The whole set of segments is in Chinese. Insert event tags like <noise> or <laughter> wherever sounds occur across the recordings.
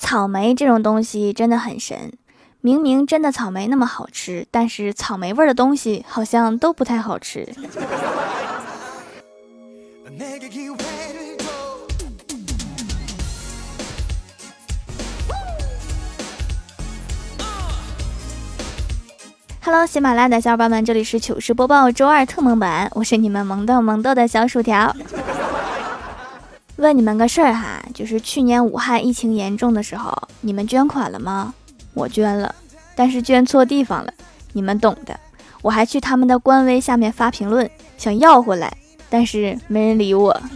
草莓这种东西真的很神，明明真的草莓那么好吃，但是草莓味的东西好像都不太好吃。Hello，喜马拉雅的小伙伴们，这里是糗事播报周二特蒙版，我是你们萌豆萌豆的小薯条。问你们个事儿哈，就是去年武汉疫情严重的时候，你们捐款了吗？我捐了，但是捐错地方了，你们懂的。我还去他们的官微下面发评论，想要回来，但是没人理我。<laughs>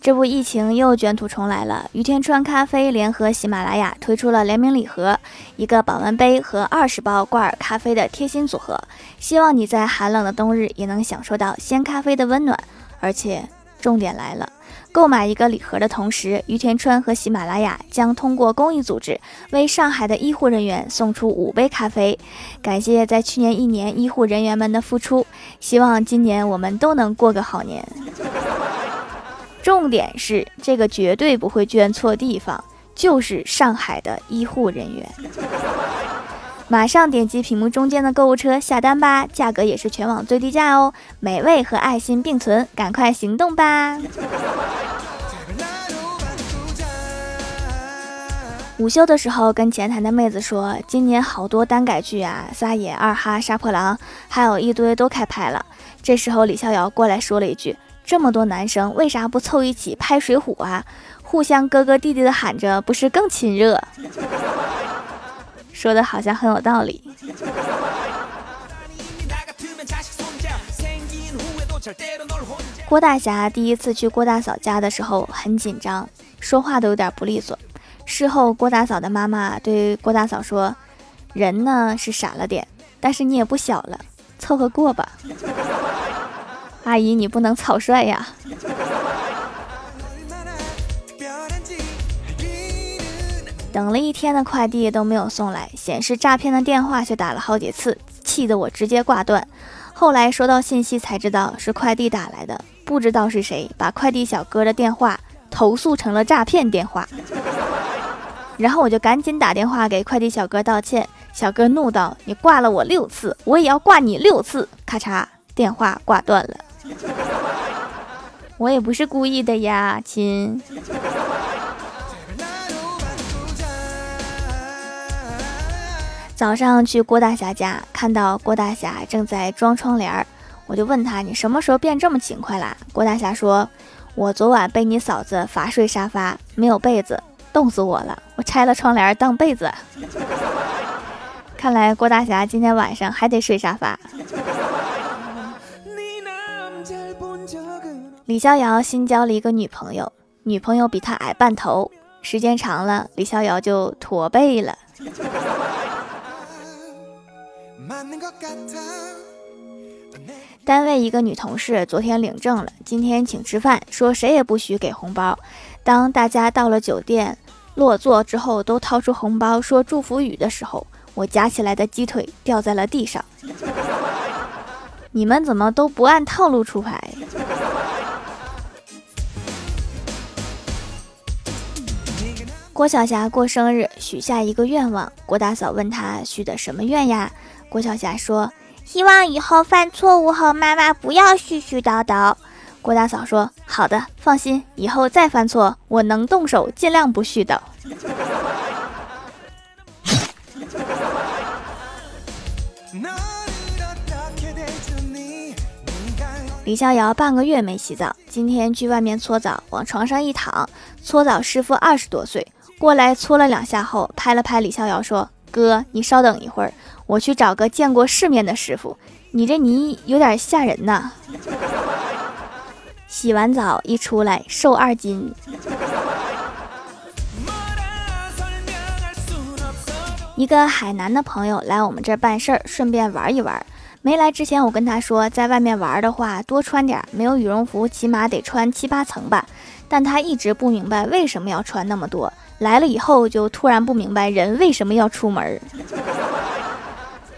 这不，疫情又卷土重来了。于田川咖啡联合喜马拉雅推出了联名礼盒，一个保温杯和二十包挂耳咖啡的贴心组合，希望你在寒冷的冬日也能享受到鲜咖啡的温暖。而且重点来了，购买一个礼盒的同时，于田川和喜马拉雅将通过公益组织为上海的医护人员送出五杯咖啡，感谢在去年一年医护人员们的付出，希望今年我们都能过个好年。<laughs> 重点是这个绝对不会捐错地方，就是上海的医护人员。马上点击屏幕中间的购物车下单吧，价格也是全网最低价哦！美味和爱心并存，赶快行动吧！<laughs> 午休的时候跟前台的妹子说，今年好多单改剧啊，撒野、二哈、杀破狼，还有一堆都开拍了。这时候李逍遥过来说了一句：“这么多男生，为啥不凑一起拍水浒啊？互相哥哥弟弟的喊着，不是更亲热？”说的好像很有道理。郭大侠第一次去郭大嫂家的时候很紧张，说话都有点不利索。事后，郭大嫂的妈妈对郭大嫂说：“人呢是傻了点，但是你也不小了，凑合过吧。<laughs> ”阿姨，你不能草率呀。等了一天的快递都没有送来，显示诈骗的电话却打了好几次，气得我直接挂断。后来收到信息才知道是快递打来的，不知道是谁把快递小哥的电话投诉成了诈骗电话。然后我就赶紧打电话给快递小哥道歉，小哥怒道：“你挂了我六次，我也要挂你六次！”咔嚓，电话挂断了。我也不是故意的呀，亲。早上去郭大侠家，看到郭大侠正在装窗帘儿，我就问他：“你什么时候变这么勤快啦？”郭大侠说：“我昨晚被你嫂子罚睡沙发，没有被子，冻死我了，我拆了窗帘当被子。<laughs> ”看来郭大侠今天晚上还得睡沙发。李逍遥新交了一个女朋友，女朋友比他矮半头，时间长了，李逍遥就驼背了。单位一个女同事昨天领证了，今天请吃饭，说谁也不许给红包。当大家到了酒店落座之后，都掏出红包说祝福语的时候，我夹起来的鸡腿掉在了地上。你们怎么都不按套路出牌？郭晓霞过生日，许下一个愿望。郭大嫂问他许的什么愿呀？郭晓霞说：“希望以后犯错误后，妈妈不要絮絮叨叨。”郭大嫂说：“好的，放心，以后再犯错，我能动手，尽量不絮叨。<laughs> ”李逍遥半个月没洗澡，今天去外面搓澡，往床上一躺，搓澡师傅二十多岁过来搓了两下后，拍了拍李逍遥说：“哥，你稍等一会儿。”我去找个见过世面的师傅，你这泥有点吓人呐！<laughs> 洗完澡一出来瘦二斤。一个海南的朋友来我们这儿办事儿，顺便玩一玩。没来之前，我跟他说，在外面玩的话多穿点，没有羽绒服起码得穿七八层吧。但他一直不明白为什么要穿那么多。来了以后就突然不明白人为什么要出门。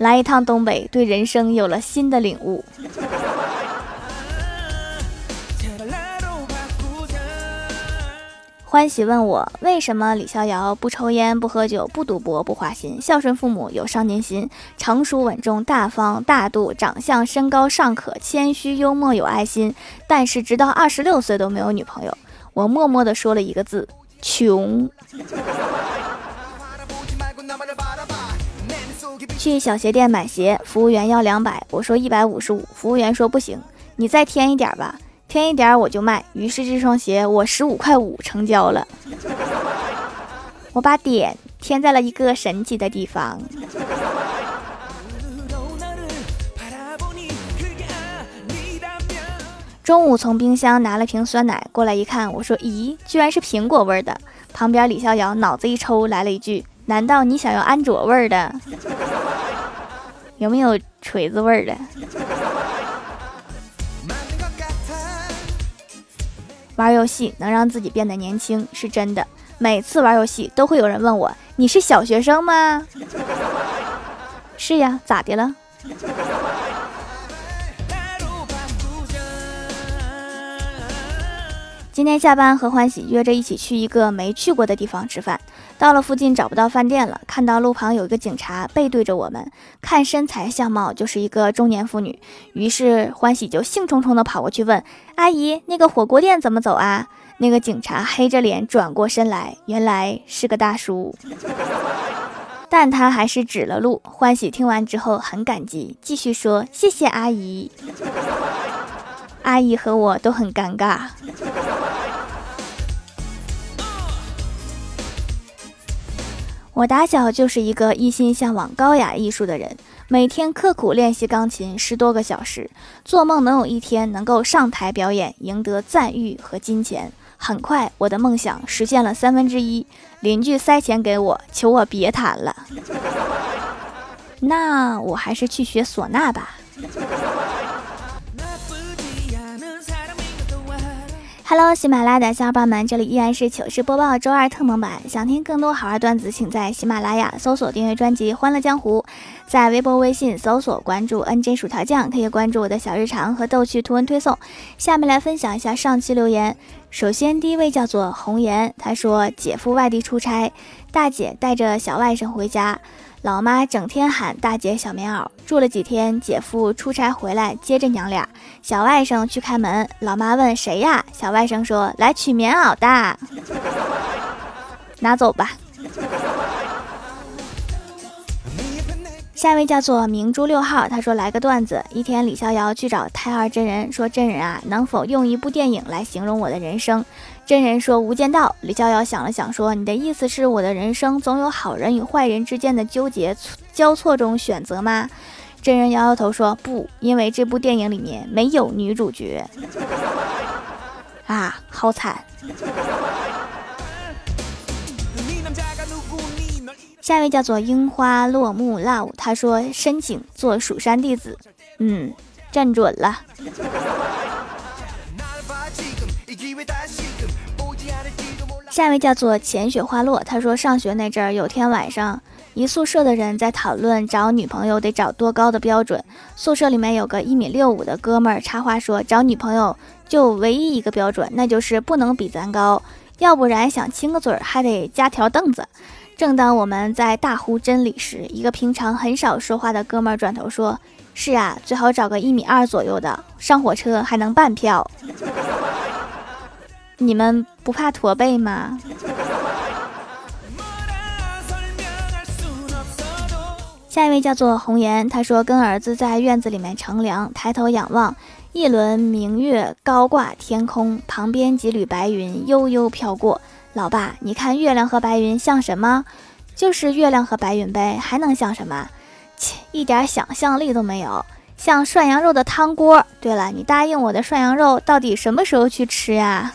来一趟东北，对人生有了新的领悟。欢喜问我为什么李逍遥不抽烟不喝酒不赌博不花心，孝顺父母有上进心，成熟稳重大方大度，长相身高尚可，谦虚幽默有爱心，但是直到二十六岁都没有女朋友。我默默地说了一个字：穷。去小鞋店买鞋，服务员要两百，我说一百五十五，服务员说不行，你再添一点吧。添一点我就卖，于是这双鞋我十五块五成交了。我把点添在了一个神奇的地方。中午从冰箱拿了瓶酸奶过来一看，我说：“咦，居然是苹果味的。”旁边李逍遥脑子一抽，来了一句：“难道你想要安卓味儿的？有没有锤子味儿的？”玩游戏能让自己变得年轻是真的。每次玩游戏都会有人问我：“你是小学生吗？”是呀，咋的了？今天下班和欢喜约着一起去一个没去过的地方吃饭。到了附近找不到饭店了，看到路旁有一个警察背对着我们，看身材相貌就是一个中年妇女。于是欢喜就兴冲冲地跑过去问阿姨：“那个火锅店怎么走啊？”那个警察黑着脸转过身来，原来是个大叔，但他还是指了路。欢喜听完之后很感激，继续说：“谢谢阿姨。”阿姨和我都很尴尬。我打小就是一个一心向往高雅艺术的人，每天刻苦练习钢琴十多个小时，做梦能有一天能够上台表演，赢得赞誉和金钱。很快，我的梦想实现了三分之一，邻居塞钱给我，求我别弹了。<laughs> 那我还是去学唢呐吧。Hello，喜马拉雅的小伙伴们，这里依然是糗事播报周二特蒙版。想听更多好玩段子，请在喜马拉雅搜索订阅专辑《欢乐江湖》，在微博、微信搜索关注 NJ 薯条酱，可以关注我的小日常和逗趣图文推送。下面来分享一下上期留言。首先，第一位叫做红颜，他说姐夫外地出差，大姐带着小外甥回家。老妈整天喊大姐小棉袄，住了几天，姐夫出差回来接着娘俩，小外甥去开门，老妈问谁呀？小外甥说来取棉袄的，<laughs> 拿走吧。下一位叫做明珠六号，他说来个段子。一天，李逍遥去找太二真人，说真人啊，能否用一部电影来形容我的人生？真人说：“无间道。”李逍遥想了想，说：“你的意思是我的人生总有好人与坏人之间的纠结交错中选择吗？”真人摇摇头说：“不，因为这部电影里面没有女主角。” <laughs> 啊，好惨！下一位叫做樱花落木 love，他说：“申请做蜀山弟子。”嗯，站准了。下一位叫做浅雪花落，他说上学那阵儿，有天晚上，一宿舍的人在讨论找女朋友得找多高的标准。宿舍里面有个一米六五的哥们儿插话说，找女朋友就唯一一个标准，那就是不能比咱高，要不然想亲个嘴儿还得加条凳子。正当我们在大呼真理时，一个平常很少说话的哥们儿转头说：“是啊，最好找个一米二左右的，上火车还能半票。<laughs> ”你们不怕驼背吗？下一位叫做红颜，他说跟儿子在院子里面乘凉，抬头仰望，一轮明月高挂天空，旁边几缕白云悠悠飘过。老爸，你看月亮和白云像什么？就是月亮和白云呗，还能像什么？切，一点想象力都没有。像涮羊肉的汤锅。对了，你答应我的涮羊肉到底什么时候去吃呀？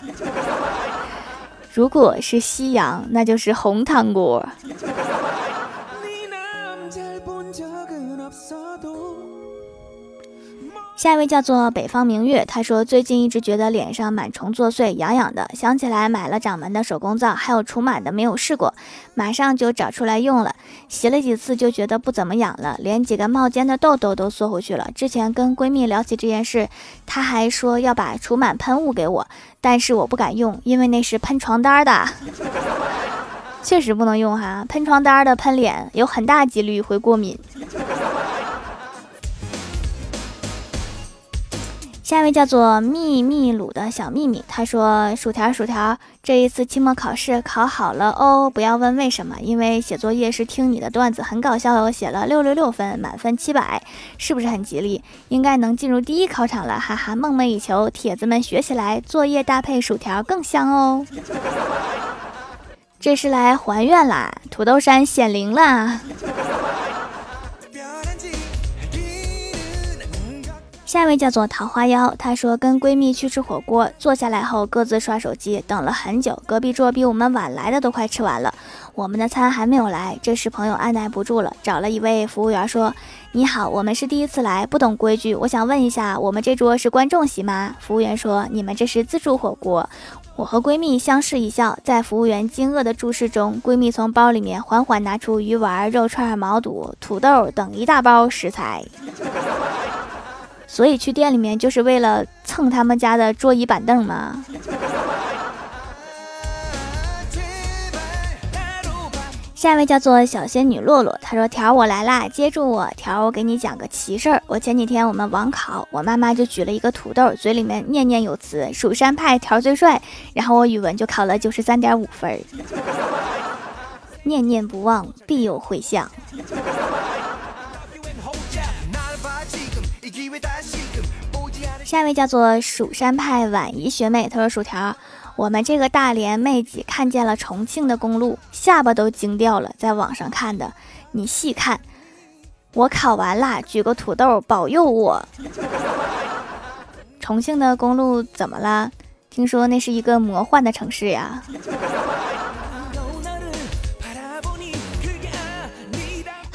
<laughs> 如果是夕阳，那就是红汤锅。下一位叫做北方明月，他说最近一直觉得脸上螨虫作祟，痒痒的，想起来买了掌门的手工皂，还有除螨的没有试过，马上就找出来用了，洗了几次就觉得不怎么痒了，连几个冒尖的痘痘都缩回去了。之前跟闺蜜聊起这件事，她还说要把除螨喷雾给我，但是我不敢用，因为那是喷床单的，<laughs> 确实不能用哈，喷床单的喷脸有很大几率会过敏。下一位叫做秘密鲁的小秘密，他说：“薯条薯条，这一次期末考试考好了哦，不要问为什么，因为写作业是听你的段子，很搞笑哦，写了六六六分，满分七百，是不是很吉利？应该能进入第一考场了，哈哈，梦寐以求，铁子们学起来，作业搭配薯条更香哦。<laughs> 这是来还愿啦，土豆山显灵啦。”下一位叫做桃花妖，她说跟闺蜜去吃火锅，坐下来后各自刷手机，等了很久，隔壁桌比我们晚来的都快吃完了，我们的餐还没有来。这时朋友按耐不住了，找了一位服务员说：“你好，我们是第一次来，不懂规矩，我想问一下，我们这桌是观众席吗？”服务员说：“你们这是自助火锅。”我和闺蜜相视一笑，在服务员惊愕的注视中，闺蜜从包里面缓缓拿出鱼丸、肉串、毛肚、土豆等一大包食材。所以去店里面就是为了蹭他们家的桌椅板凳吗？下一位叫做小仙女洛洛，她说：“条我来啦，接住我！条我给你讲个奇事儿。我前几天我们网考，我妈妈就举了一个土豆，嘴里面念念有词，蜀山派条最帅。然后我语文就考了九十三点五分，念念不忘，必有回响。”下一位叫做蜀山派婉仪学妹，她说：“薯条，我们这个大连妹几看见了重庆的公路，下巴都惊掉了。在网上看的，你细看。我考完了，举个土豆保佑我。重庆的公路怎么了？听说那是一个魔幻的城市呀。”